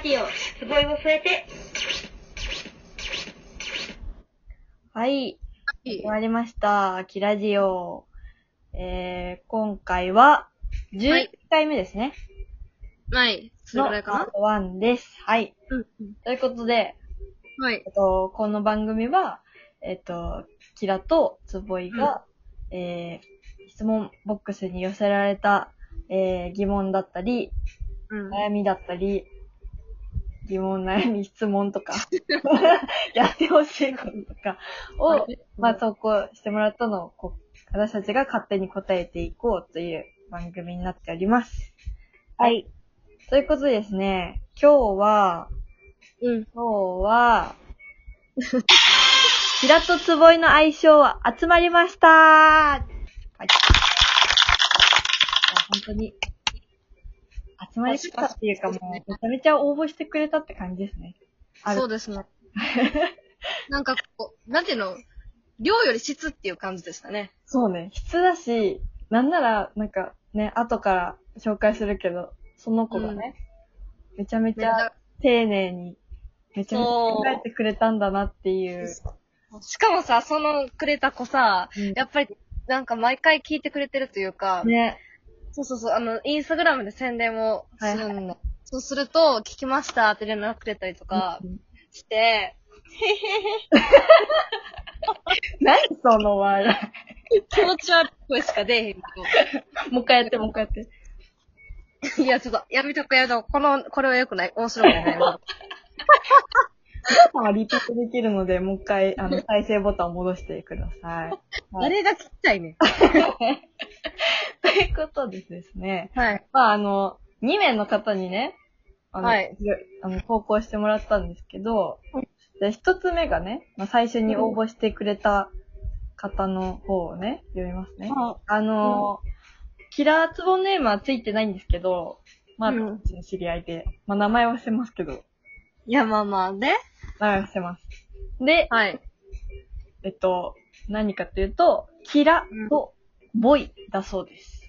ラジオ、つぼいを添えて。はい。始まりました。キラジオ。えー、今回は、は11い回目ですね。はい。それかな？パート1です。はい。うん。ということで、はい。えっと、この番組は、えっと、キラとつぼいが、えー、質問ボックスに寄せられた、えー、疑問だったり、うん。悩みだったり、疑問、悩み、質問とか、やってほしいこととかを、まあ、投稿してもらったのを、こう、私たちが勝手に答えていこうという番組になっております。はい。ということでですね、今日は、うん。今日は、キラとつぼいの相性は集まりましたはい。本当に、集まりましたっていうかもう、めちゃめちゃ応募してくれたって感じですね。そうですね。なんかこう、なんていうの、量より質っていう感じでしたね。そうね、質だし、なんなら、なんかね、後から紹介するけど、その子がね、めちゃめちゃ丁寧に、めちゃめちゃ考えてくれたんだなっていう。しかもさ、そのくれた子さ、うんやっぱり、なんか毎回聞いてくれてるというか、ね。そうそうそう、あの、インスタグラムで宣伝をするんだ。そうすると、聞きましたって連絡くれたりとかうんして、何その笑気持ち悪い声しか出えへんけい。もう一回やって、もう一回やって。ど。いや、ちょっと、やめとくやめとく。この、これは良くない。面白くない。皆さんはリピートできるので、もう一回、あの、再生ボタンを戻してください。はい誰が聞きたいねん。ということでですね、はい。まあ、あの、2名の方にね、あの、はいあの投稿してもらったんですけど、で、一つ目がね、まあ、最初に応募してくれた方の方をね、読みますね。あの、キラーツボネームはついてないんですけど、まあ、うん知り合いで、まあ、名前はしてますけど、いや、まあまあ、で、名前はしてます。で、はい。えっと、何かというと、キラとボイだそうです。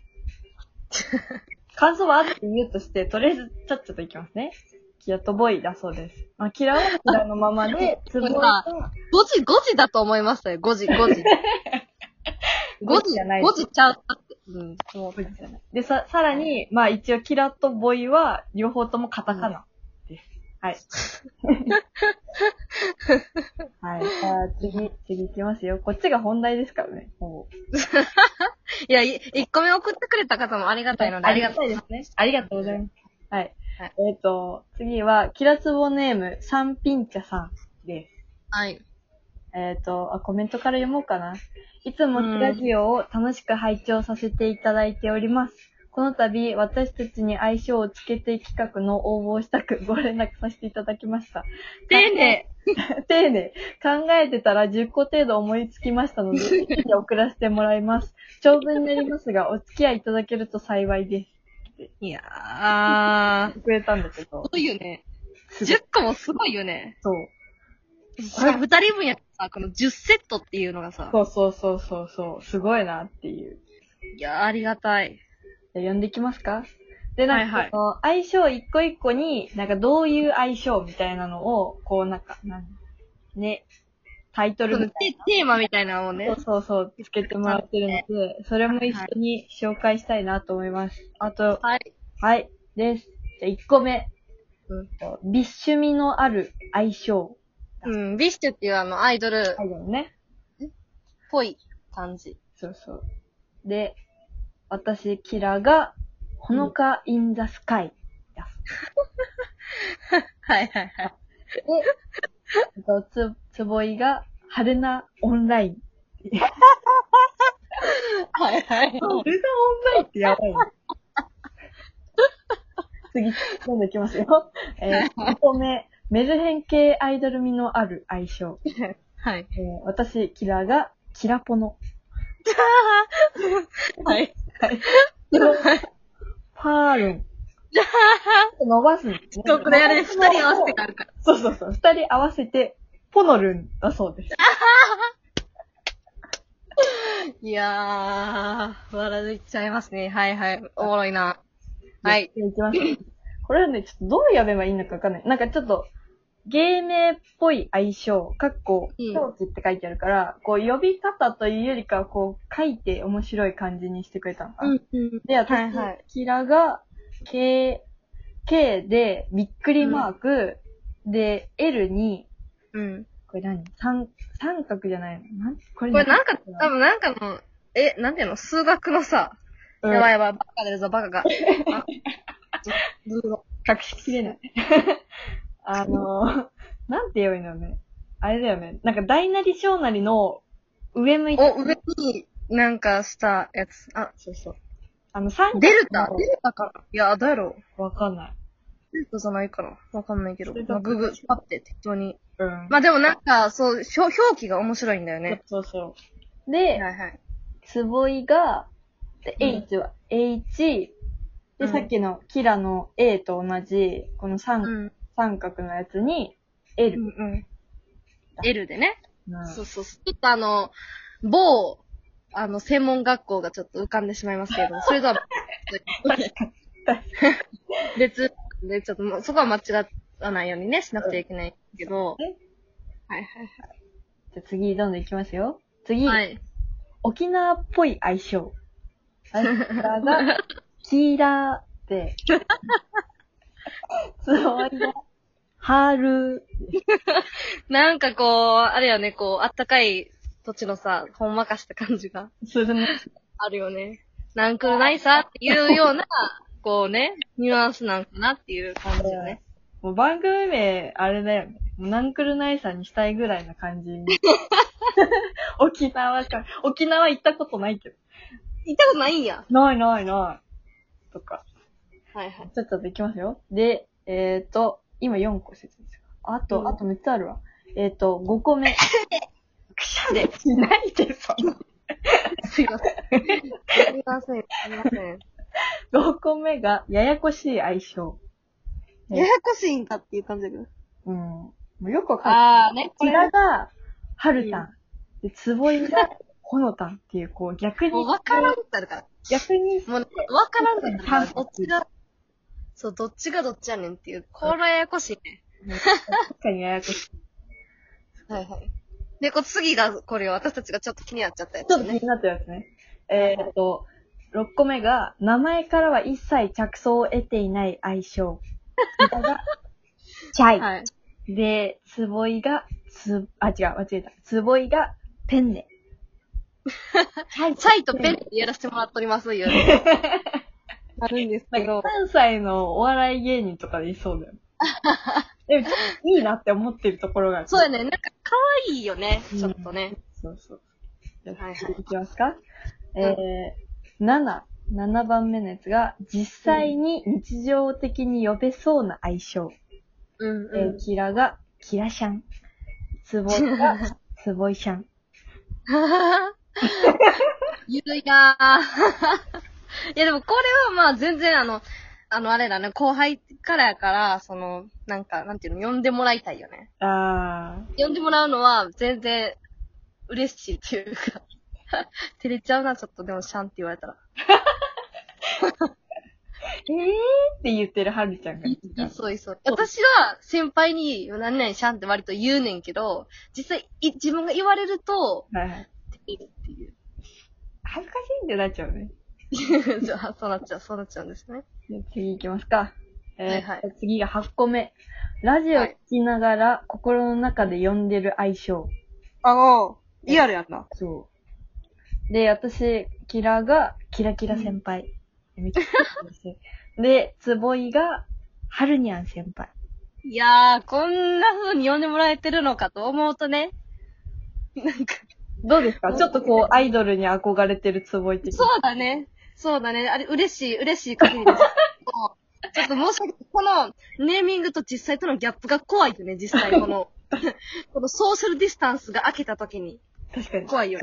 感想はあって言うとして、とりあえずちゃっちゃといきますね。キラとボイだそうです。まあ、キラはキラのままで、ツボイが5時、5時だと思いましたよ。5時、5時。5 5時時じゃない5時ちゃうって。うん。もうボイじゃないで、さ、さらに、まあ一応キラとボイは両方ともカタカナ。はい。はい。じゃあ次、次行きますよ。こっちが本題ですからね。ほぼ いや、い1個目送ってくれた方もありがたいので、ありがたいですね。ありがとうございます。はい。はいえっ、と、次は、キラツボネーム、サンピンチャさんです。はい。えっ、とあ、コメントから読もうかな。いつもキラジオを楽しく拝聴させていただいております。この度、私たちに相性をつけて企画の応募をしたくご連絡させていただきました。丁寧。丁寧。考えてたら10個程度思いつきましたので、一気に送らせてもらいます。長文になりますが、お付き合いいただけると幸いです。いやー、くれたんだけどす。ごいよね。すごい10個もすごいよね。そう。しかも2人分やったらさ、この10セットっていうのがさ、そうそうそうそうそう。すごいなっていう。いやー、ありがたい。じゃあ読んでいきますか？で、なんか、その相性一個一個に、なんかどういう相性みたいなのを、こうなんか、なんね、タイトルみたいテテーマみたいなのをねな。そうそうそう、つけてもらってるので、それも一緒に紹介したいなと思います。あと、はい。はい、です。じゃあ一個目。うん BiSH 味のある相性。うん、 BiSH っていうあの、アイドルっ最後のね。ぽい感じ。そうそう。で、私、キラが、ほのかインザスカイ。はいはいはい。で、えっと、つ、つぼいが、春菜オンライン。はいはい。春菜オンラインってやばいね。次、どんどんいきますよ。えー、2個目、メルヘン系アイドル味のある相性。はい。えー、私、キラが、キラポノ。はい。パールン。伸ばすんですね。そう、これあれ、二人合わせてがあるから。そうそうそう。二人合わせて、ポノルンだそうです。いやー、笑っちゃいますね。はいはい。おもろいな。はい。じゃあ行きます。これはね、ちょっとどう呼べばいいのかわかんない。なんかちょっと、芸名っぽい愛称、かっこ、うん。表記って書いてあるから、こう呼び方というよりかは、こう書いて面白い感じにしてくれたのかな。うん。で、私、はいはい。キラが、K、K で、びっくりマーク、で、L に、うん。これ何？三、三角じゃないの？なん？これこれなんか、何多分なんかの、え、なんていうの？数学のさ、うん。やばいやばい、バカ出るぞ、バカが。あずずろ隠しきれない。あの、なんて言えばいいのね？あれだよね。なんか大なり小なりの上向いて、お、上になんかしたやつ。あ、そうそう。あの、三角デルタ？のデルタかな？いや、どうやろう？わかんない。デルタじゃないかなわかんないけど。まあ、ググ、パって適当に。うん。まあでもなんか、そう、表表記が面白いんだよね。そうそう。で、はいはい。つぼいが、で、うん H は H、で、うんさっきのキラの A と同じ、この三,、うん。三角のやつにう L。んうん。L でね。うんそうそう。ちょっとあの、某、あの、専門学校がちょっと浮かんでしまいますけれども、それとは、別、で、ちょっともう、そこは間違わないようにね、しなくちゃいけないけど、えはいじゃあ次、どんどんいきますよ。次、はいはい。はい。沖縄っぽい相性。あれが、キーラーで、つぼいが、春。なんかこう、あれよね、こう、あったかい土地のさ、ほんまかした感じがするね。あるよね。なんくるないさっていうような、こうね、ニュアンスなんかなっていう感じよね。もう番組名、あれだよね。もうナンクルナイさんにしたいぐらいな感じに。沖縄か。沖縄行ったことないけど。行ったことないんや。ないないない。とか。はいはい。ちょっとできますよ。で、えっ、ー、と、今4個説明する。あと、うんあと3つあるわ。えっ、ー、と、5個目。くしゃで。しないで、そんな。すいません。すいません。すいません。5個目が、ややこしい相性。ねややこしいんかっていう感じだけど。うん。もうよくわかんない。あーね、ここちれ。らが、はるたん。で、つぼいが、ほのたんっていう、こう、逆に、もう分からんってあるから。逆に、もう、分からんってあるから、どっちが、そう、どっちがどっちやねんっていう。これややこしいね。確かにややこしい。はいはい。で、こう次が、これ私たちがちょっと気になっちゃったやつね。ちょっと気になったやつね。えーっと、6個目が、名前からは一切着想を得ていない相性。こちらが、チャイ。はい。で、つぼいが、つ、あ、違う、間違えた。つぼいが、ペンネ。チャイとペンでやらせてもらっております。あるんですなんかけど。関西のお笑い芸人とかでいそうだよ。でも、ちょっといいなって思ってるところが。そうやね。なんか可愛いよね。うんちょっとね。そうそう。じゃあ、はいはい次いきますか。えー、7、7番目のやつが、実際に日常的に呼べそうな相性。うんえー、キラが、キラシャン。つぼいが、つぼいシャン。ゆるいなぁ。いやでもこれはまあ全然あの、あのあれだね、後輩からやから、その、なんか、なんていうの、呼んでもらいたいよね。あ呼んでもらうのは全然嬉しいっていうか、照れちゃうな、ちょっとでもシャンって言われたら。ー。えーって言ってるはるちゃんがいた。そういそう。私は先輩に何々シャンって割と言うねんけど、実際い自分が言われると、はいはい。照れるっていう。恥ずかしいんでなっちゃうね。じゃあ、そうなっちゃう、そうなっちゃうんですね。次行きますか。えーはいはい次が8個目。ラジオ聞きながら心の中で呼んでる相性。ああ、リアルやんな。そう。で、私、キラが、キラキラ先輩。めっちゃ好きでつぼいが、はるにゃん先輩。いやー、こんな風に呼んでもらえてるのかと思うとね。なんか、どうですか？ちょっとこう、アイドルに憧れてるつぼい的そうだね。そうだね。あれ、嬉しい、嬉しい限りです。ちょっと申し訳ない。この、ネーミングと実際とのギャップが怖いよね、実際。この、このソーシャルディスタンスが開けた時に。確かに。怖いよ。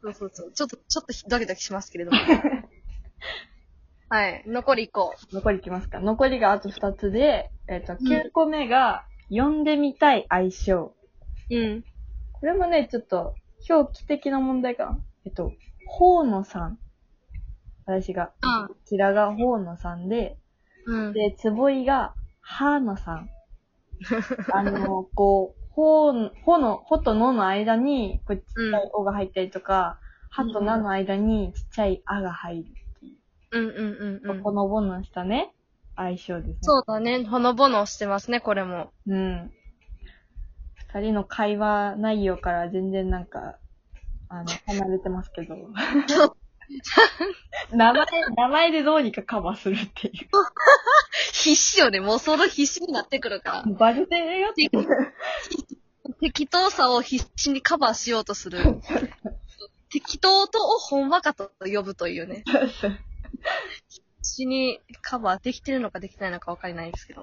そうそうそう。ちょっと、ちょっとドキドキしますけれども。はい。残り1個。残りいきますか。残りがあと2つで、えっ、と、9個目が、呼んでみたい相性。うん。これもね、ちょっと、表記的な問題かな。えっと、ほうのさん。私が、うん。こちらがほうのさんで、うん。で、つぼいが、はーのさん。あの、こう、ほー、ほの、ほとのの間に、こうちっちゃいおが入ったりとか、はとなの間にちっちゃいあが入るっていう。うんうんうんうん。このぼのしたね、相性ですね。そうだね。ほのぼのしてますね、これも。うん。二人の会話内容から全然なんか、あの、離れてますけど。名前、名前でどうにかカバーするってい必死よね。もうその必死になってくるから。う。バレてるよって。適当さを必死にカバーしようとする。適当とをほんわかと呼ぶというね。必死にカバーできてるのかできてないのかわかりないですけど。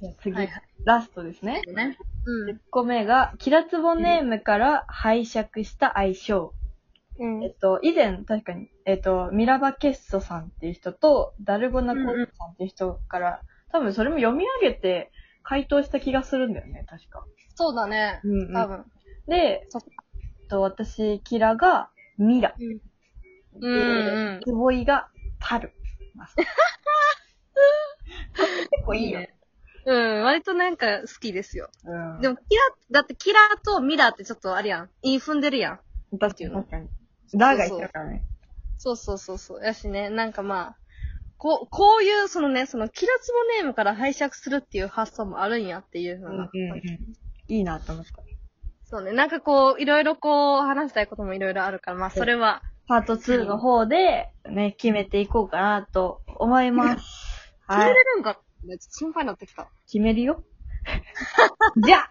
じゃあ次、はいはいラストですね。ね。う10個目が、キラツボネームから拝借した相えっと、以前、確かに、えっと、ミラバケッソさんっていう人と、ダルゴナコットさんっていう人から、多分それも読み上げて回答した気がするんだよね、確か。そうだね。うん、多分。で、そっえっと、私、キラがミラ。うん。でうんうんつぼいがパル。結 構いいよ。うん、割となんか好きですよ。うん。でも、キラ、だってキラとミラってちょっとあれやん。イン踏んでるやん。確かに。ラーが言ってるからね。そうそうそうそう。やしね、なんかまあ、こう、こういう、そのね、その、キラツボネームから拝借するっていう発想もあるんやっていうふうな。いいなと思った。そうね、なんかこう、いろいろこう、話したいこともいろいろあるから、まあ、それは、パート2の方で、ね、決めていこうかなと思います。決めはい。れるんか？ね、ちょっと心配になってきた。決めるよ。じゃあ